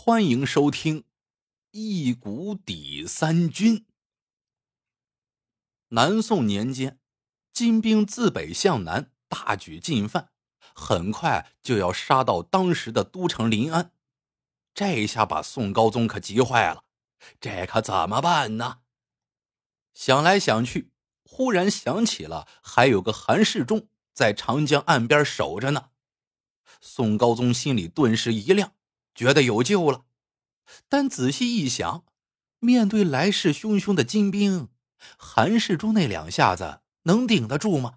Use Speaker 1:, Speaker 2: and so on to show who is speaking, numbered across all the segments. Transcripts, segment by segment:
Speaker 1: 欢迎收听《一股抵三军》。南宋年间，金兵自北向南大举进犯，很快就要杀到当时的都城临安。这一下把宋高宗可急坏了，这可怎么办呢？想来想去，忽然想起了还有个韩世忠在长江岸边守着呢。宋高宗心里顿时一亮。觉得有救了，但仔细一想，面对来势汹汹的金兵，韩世忠那两下子能顶得住吗？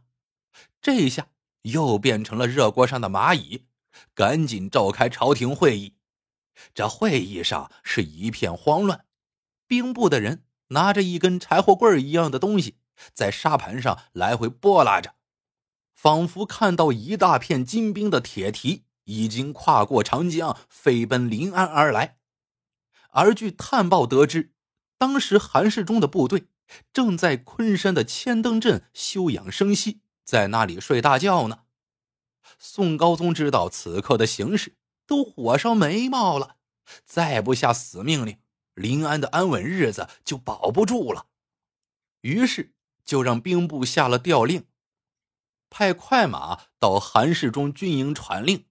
Speaker 1: 这下又变成了热锅上的蚂蚁，赶紧召开朝廷会议。这会议上是一片慌乱，兵部的人拿着一根柴火棍一样的东西，在沙盘上来回拨拉着，仿佛看到一大片金兵的铁蹄。已经跨过长江，飞奔临安而来。而据探报得知，当时韩世忠的部队正在昆山的千灯镇休养生息，在那里睡大觉呢。宋高宗知道此刻的形势，都火烧眉毛了。再不下死命令，临安的安稳日子就保不住了。于是就让兵部下了调令，派快马到韩世忠军营传令。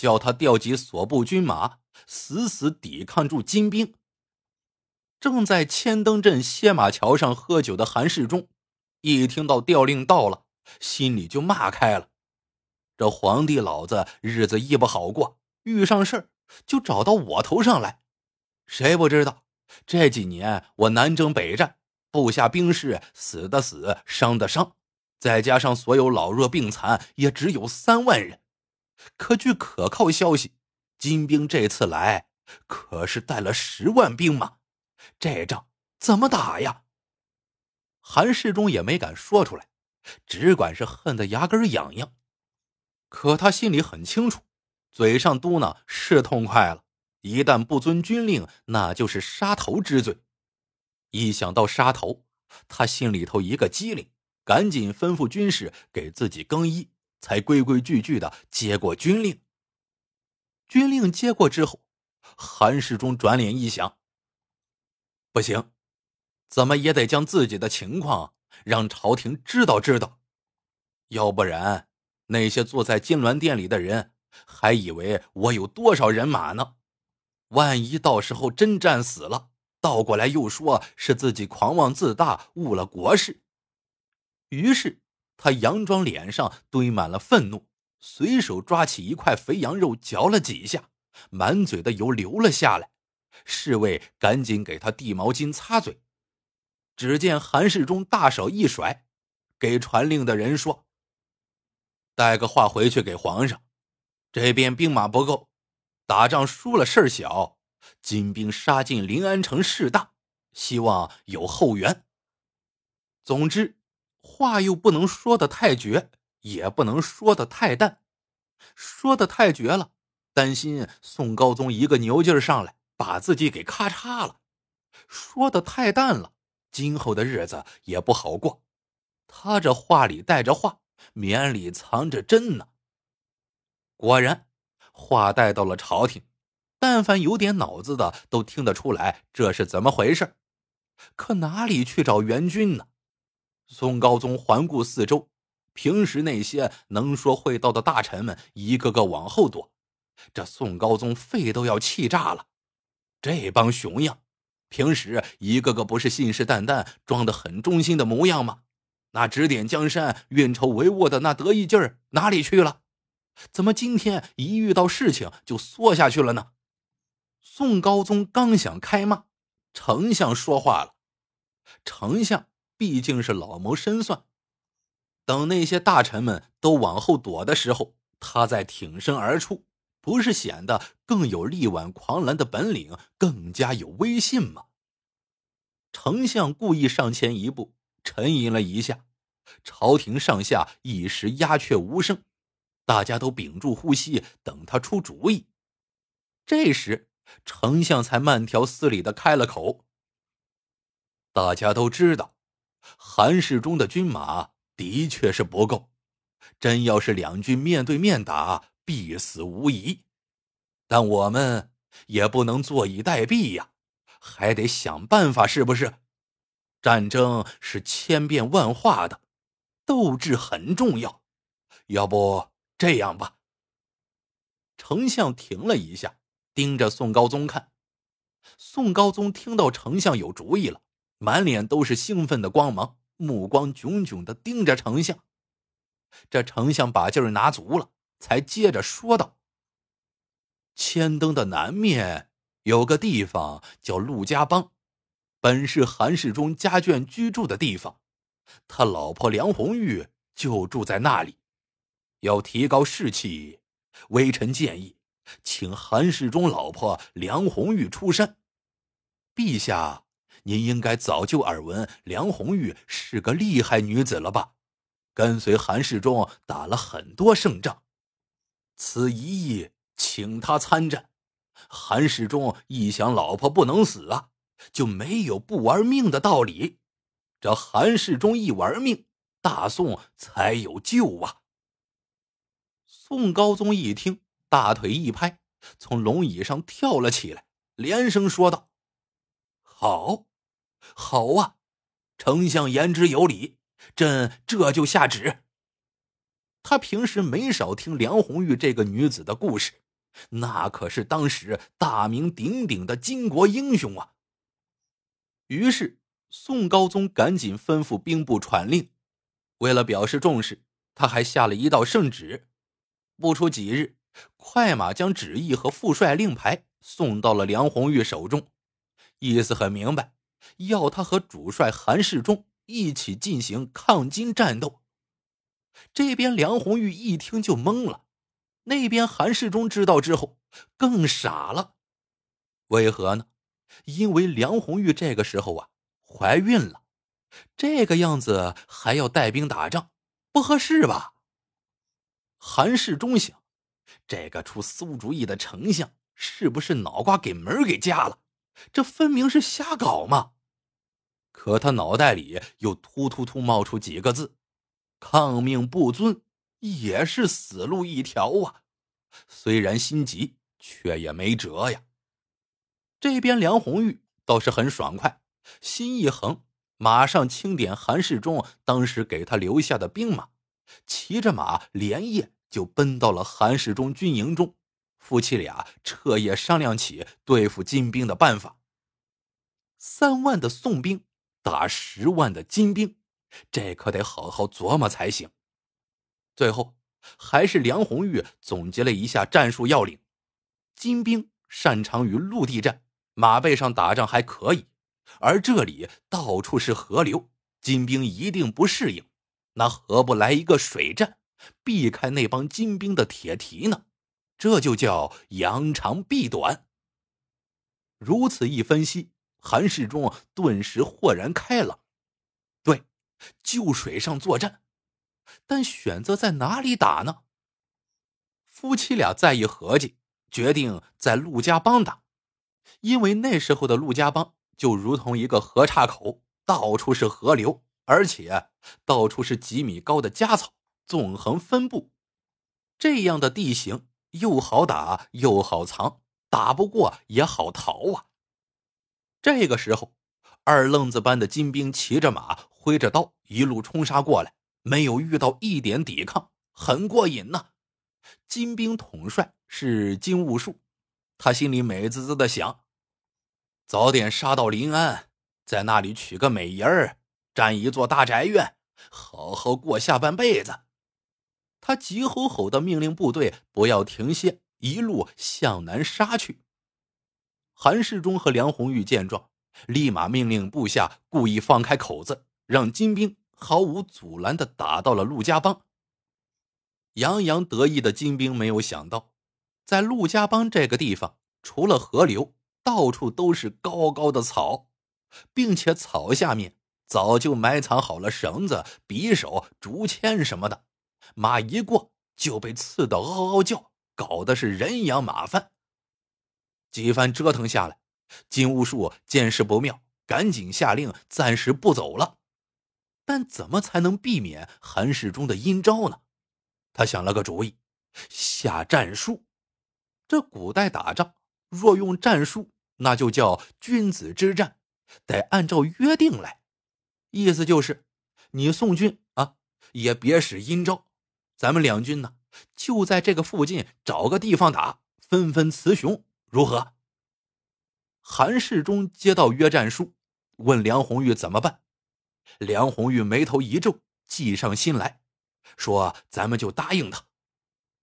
Speaker 1: 叫他调集所部军马，死死抵抗住金兵。正在千灯镇歇马桥上喝酒的韩世忠，一听到调令到了，心里就骂开了：“这皇帝老子日子一不好过，遇上事儿就找到我头上来。谁不知道这几年我南征北战，部下兵士死的死，伤的伤，再加上所有老弱病残，也只有三万人。”可据可靠消息，金兵这次来可是带了十万兵马，这仗怎么打呀？韩世忠也没敢说出来，只管是恨得牙根痒痒。可他心里很清楚，嘴上嘟囔是痛快了，一旦不遵军令，那就是杀头之罪。一想到杀头，他心里头一个机灵，赶紧吩咐军士给自己更衣。才规规矩矩的接过军令。军令接过之后，韩世忠转脸一想：不行，怎么也得将自己的情况让朝廷知道知道，要不然那些坐在金銮殿里的人还以为我有多少人马呢。万一到时候真战死了，倒过来又说是自己狂妄自大，误了国事。于是。他佯装脸上堆满了愤怒，随手抓起一块肥羊肉嚼了几下，满嘴的油流了下来。侍卫赶紧给他递毛巾擦嘴。只见韩世忠大手一甩，给传令的人说：“带个话回去给皇上，这边兵马不够，打仗输了事儿小，金兵杀进临安城势大，希望有后援。总之。”话又不能说的太绝，也不能说的太淡。说的太绝了，担心宋高宗一个牛劲儿上来把自己给咔嚓了；说的太淡了，今后的日子也不好过。他这话里带着话，绵里藏着针呢。果然，话带到了朝廷，但凡有点脑子的都听得出来这是怎么回事。可哪里去找援军呢？宋高宗环顾四周，平时那些能说会道的大臣们一个个往后躲，这宋高宗肺都要气炸了。这帮熊样，平时一个个不是信誓旦旦、装得很忠心的模样吗？那指点江山、运筹帷幄的那得意劲儿哪里去了？怎么今天一遇到事情就缩下去了呢？宋高宗刚想开骂，丞相说话了，丞相。毕竟是老谋深算，等那些大臣们都往后躲的时候，他再挺身而出，不是显得更有力挽狂澜的本领，更加有威信吗？丞相故意上前一步，沉吟了一下，朝廷上下一时鸦雀无声，大家都屏住呼吸，等他出主意。这时，丞相才慢条斯理的开了口：“大家都知道。”韩世忠的军马的确是不够，真要是两军面对面打，必死无疑。但我们也不能坐以待毙呀，还得想办法，是不是？战争是千变万化的，斗志很重要。要不这样吧？丞相停了一下，盯着宋高宗看。宋高宗听到丞相有主意了，满脸都是兴奋的光芒，目光炯炯的盯着丞相。这丞相把劲儿拿足了，才接着说道：“千灯的南面有个地方叫陆家浜。”本是韩世忠家眷居住的地方，他老婆梁红玉就住在那里。要提高士气，微臣建议，请韩世忠老婆梁红玉出山。陛下，您应该早就耳闻梁红玉是个厉害女子了吧？跟随韩世忠打了很多胜仗，此一役请他参战。韩世忠一想，老婆不能死啊。就没有不玩命的道理。这韩世忠一玩命，大宋才有救啊！宋高宗一听，大腿一拍，从龙椅上跳了起来，连声说道：“好，好啊！丞相言之有理，朕这就下旨。”他平时没少听梁红玉这个女子的故事，那可是当时大名鼎鼎的巾帼英雄啊！于是，宋高宗赶紧吩咐兵部传令。为了表示重视，他还下了一道圣旨。不出几日，快马将旨意和副帅令牌送到了梁红玉手中，意思很明白，要他和主帅韩世忠一起进行抗金战斗。这边梁红玉一听就懵了，那边韩世忠知道之后更傻了。为何呢？因为梁红玉这个时候啊怀孕了，这个样子还要带兵打仗，不合适吧？韩世忠想，这个出馊主意的丞相是不是脑瓜给门给夹了？这分明是瞎搞嘛！可他脑袋里又突突突冒出几个字：抗命不遵，也是死路一条啊！虽然心急，却也没辙呀。这边梁红玉倒是很爽快，心一横，马上清点韩世忠当时给他留下的兵马，骑着马连夜就奔到了韩世忠军营中。夫妻俩彻夜商量起对付金兵的办法。三万的宋兵打十万的金兵，这可得好好琢磨才行。最后，还是梁红玉总结了一下战术要领：金兵擅长于陆地战。马背上打仗还可以，而这里到处是河流，金兵一定不适应。那何不来一个水战，避开那帮金兵的铁蹄呢？这就叫扬长避短。如此一分析，韩世忠顿时豁然开朗。对，就水上作战，但选择在哪里打呢？夫妻俩再一合计，决定在陆家浜打。因为那时候的陆家浜就如同一个河岔口，到处是河流，而且到处是几米高的家草，纵横分布。这样的地形又好打又好藏，打不过也好逃啊。这个时候，二愣子般的金兵骑着马，挥着刀，一路冲杀过来，没有遇到一点抵抗，很过瘾呐。金兵统帅是金兀术。他心里美滋滋的想：早点杀到临安，在那里娶个美人儿，占一座大宅院，好好过下半辈子。他急吼吼的命令部队不要停歇，一路向南杀去。韩世忠和梁红玉见状，立马命令部下故意放开口子，让金兵毫无阻拦的打到了陆家浜。洋洋得意的金兵没有想到。在陆家浜这个地方，除了河流，到处都是高高的草，并且草下面早就埋藏好了绳子、匕首、竹签什么的，马一过就被刺得嗷嗷叫，搞得是人仰马翻。几番折腾下来，金兀术见势不妙，赶紧下令暂时不走了。但怎么才能避免韩世忠的阴招呢？他想了个主意，下战术。这古代打仗若用战术，那就叫君子之战，得按照约定来。意思就是，你宋军啊，也别使阴招，咱们两军呢，就在这个附近找个地方打，分分雌雄，如何？韩世忠接到约战书，问梁红玉怎么办。梁红玉眉头一皱，计上心来，说：“咱们就答应他。”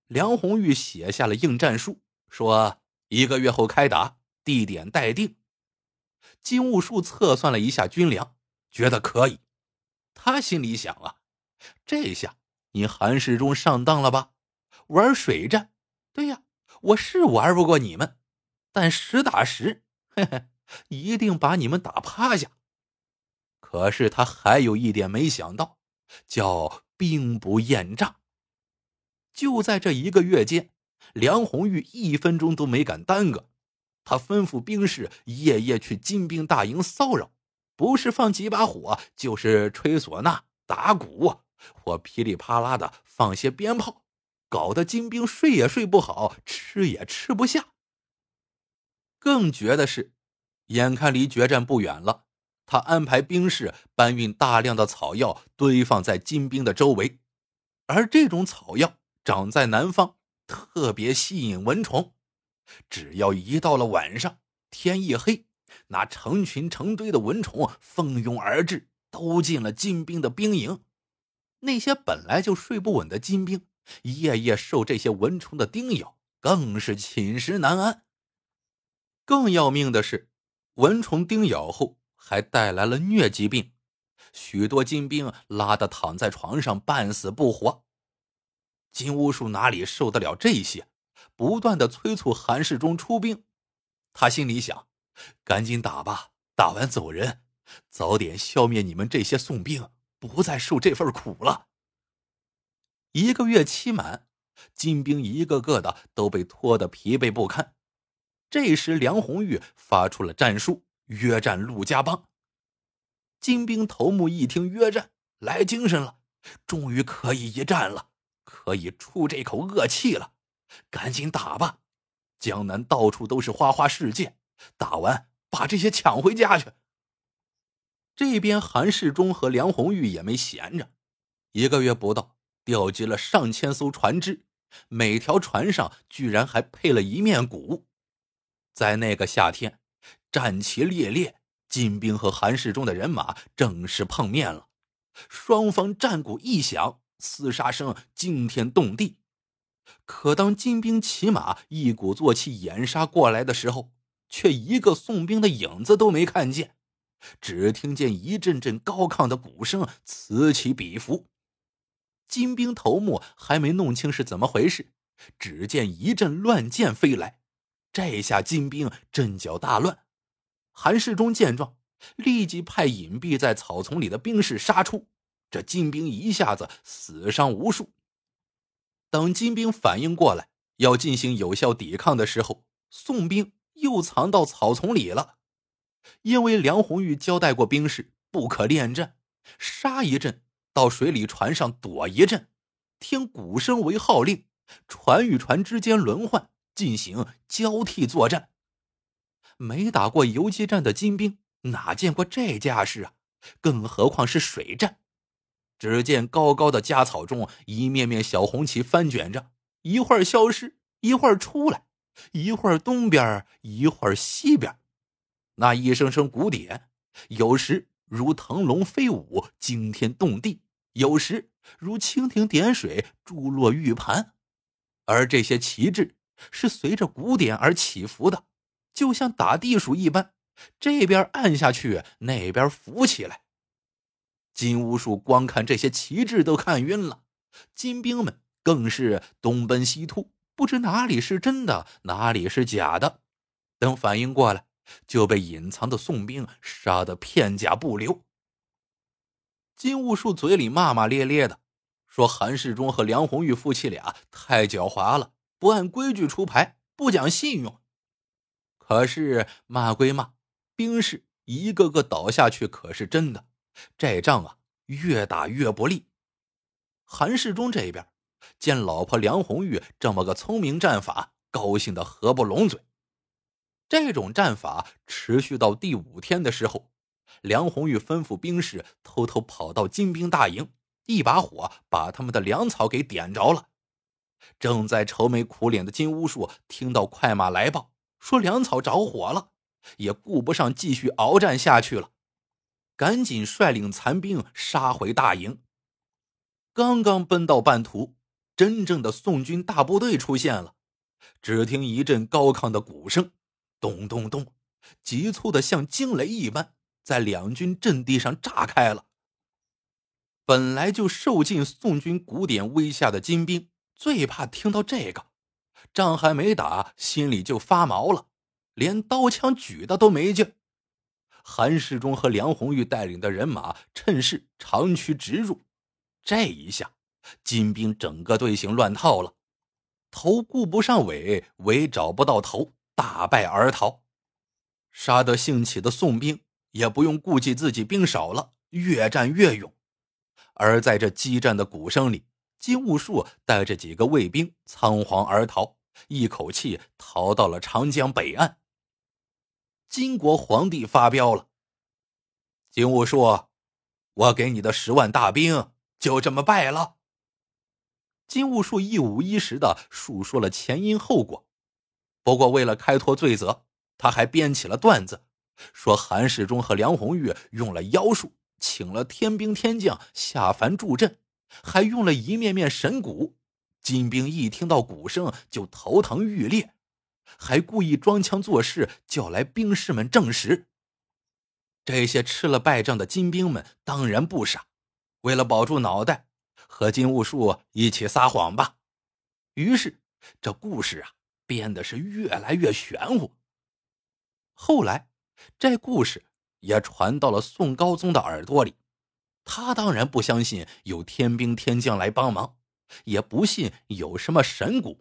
Speaker 1: 梁红玉写下了应战书，说：“一个月后开打，地点待定。”金兀术测算了一下军粮。觉得可以，他心里想啊，这下你韩世忠上当了吧？玩水战，对呀，我是玩不过你们，但实打实，嘿嘿，一定把你们打趴下。可是他还有一点没想到，叫兵不厌诈。就在这一个月间，梁红玉一分钟都没敢耽搁，他吩咐兵士夜夜去金兵大营骚扰。不是放几把火，就是吹唢呐、打鼓，或噼里啪啦的放些鞭炮，搞得金兵睡也睡不好，吃也吃不下。更绝的是，眼看离决战不远了，他安排兵士搬运大量的草药，堆放在金兵的周围，而这种草药长在南方，特别吸引蚊虫，只要一到了晚上，天一黑。那成群成堆的蚊虫蜂拥而至，都进了金兵的兵营。那些本来就睡不稳的金兵，夜夜受这些蚊虫的叮咬，更是寝食难安。更要命的是，蚊虫叮咬后还带来了疟疾病，许多金兵拉得躺在床上半死不活。金兀术哪里受得了这些，不断的催促韩世忠出兵。他心里想。赶紧打吧，打完走人，早点消灭你们这些宋兵，不再受这份苦了。一个月期满，金兵一个个的都被拖得疲惫不堪。这时，梁红玉发出了战书，约战陆家帮。金兵头目一听约战，来精神了，终于可以一战了，可以出这口恶气了。赶紧打吧，江南到处都是花花世界。打完，把这些抢回家去。这边韩世忠和梁红玉也没闲着，一个月不到，调集了上千艘船只，每条船上居然还配了一面鼓。在那个夏天，战旗猎猎，金兵和韩世忠的人马正式碰面了。双方战鼓一响，厮杀声惊天动地。可当金兵骑马一鼓作气掩杀过来的时候，却一个宋兵的影子都没看见，只听见一阵阵高亢的鼓声此起彼伏。金兵头目还没弄清是怎么回事，只见一阵乱箭飞来，这下金兵阵脚大乱。韩世忠见状，立即派隐蔽在草丛里的兵士杀出，这金兵一下子死伤无数。等金兵反应过来要进行有效抵抗的时候，宋兵。又藏到草丛里了，因为梁红玉交代过兵士不可恋战，杀一阵到水里船上躲一阵，听鼓声为号令，船与船之间轮换进行交替作战。没打过游击战的金兵哪见过这架势啊？更何况是水战。只见高高的家草中，一面面小红旗翻卷着，一会儿消失，一会儿出来。一会儿东边，一会儿西边，那一声声鼓点，有时如腾龙飞舞，惊天动地；有时如蜻蜓点水，珠落玉盘。而这些旗帜是随着鼓点而起伏的，就像打地鼠一般，这边按下去，那边浮起来。金兀术光看这些旗帜都看晕了，金兵们更是东奔西突。不知哪里是真的，哪里是假的。等反应过来，就被隐藏的宋兵杀得片甲不留。金兀术嘴里骂骂咧咧的，说韩世忠和梁红玉夫妻俩太狡猾了，不按规矩出牌，不讲信用。可是骂归骂，兵士一个个倒下去，可是真的。这仗啊，越打越不利。韩世忠这边。见老婆梁红玉这么个聪明战法，高兴的合不拢嘴。这种战法持续到第五天的时候，梁红玉吩咐兵士偷偷跑到金兵大营，一把火把他们的粮草给点着了。正在愁眉苦脸的金兀术听到快马来报，说粮草着火了，也顾不上继续鏖战下去了，赶紧率领残兵杀回大营。刚刚奔到半途，真正的宋军大部队出现了。只听一阵高亢的鼓声，咚咚咚，急促的像惊雷一般，在两军阵地上炸开了。本来就受尽宋军古典威吓的金兵。最怕听到这个，仗还没打，心里就发毛了，连刀枪举的都没劲。韩世忠和梁红玉带领的人马趁势长驱直入，这一下，金兵整个队形乱套了，头顾不上尾，尾找不到头，大败而逃。杀得兴起的宋兵也不用顾忌自己兵少了，越战越勇。而在这激战的鼓声里。金兀术带着几个卫兵仓皇而逃，一口气逃到了长江北岸。金国皇帝发飙了：“金兀术，我给你的十万大兵就这么败了。”金兀术一五一十的述说了前因后果，不过为了开脱罪责，他还编起了段子，说韩世忠和梁红玉用了妖术，请了天兵天将下凡助阵。还用了一面面神鼓，金兵一听到鼓声就头疼欲裂，还故意装腔作势叫来兵士们证实。这些吃了败仗的金兵们当然不傻，为了保住脑袋，和金兀术一起撒谎吧。于是这故事啊编的是越来越玄乎。后来这故事也传到了宋高宗的耳朵里。他当然不相信有天兵天将来帮忙，也不信有什么神蛊，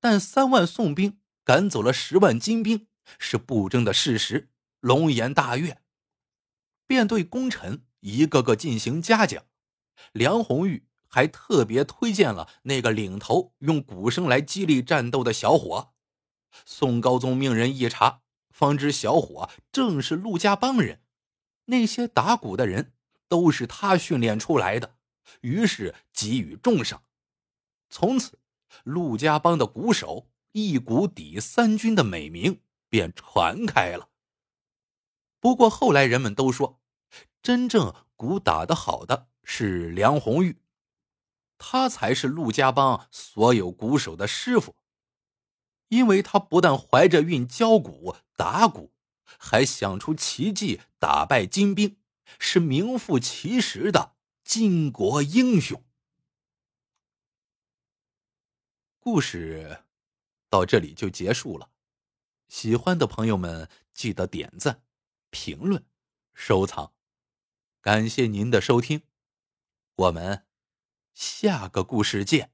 Speaker 1: 但三万宋兵赶走了十万金兵是不争的事实，龙颜大悦，便对功臣一个个进行嘉奖。梁红玉还特别推荐了那个领头用鼓声来激励战斗的小伙。宋高宗命人一查，方知小伙正是陆家帮人，那些打鼓的人。都是他训练出来的，于是给予重赏。从此，陆家帮的鼓手一鼓抵三军的美名便传开了。不过后来人们都说，真正鼓打得好的是梁红玉，他才是陆家帮所有鼓手的师傅，因为他不但怀着孕教鼓打鼓，还想出奇迹打败金兵。是名副其实的巾帼英雄。故事到这里就结束了，喜欢的朋友们记得点赞、评论、收藏，感谢您的收听，我们下个故事见。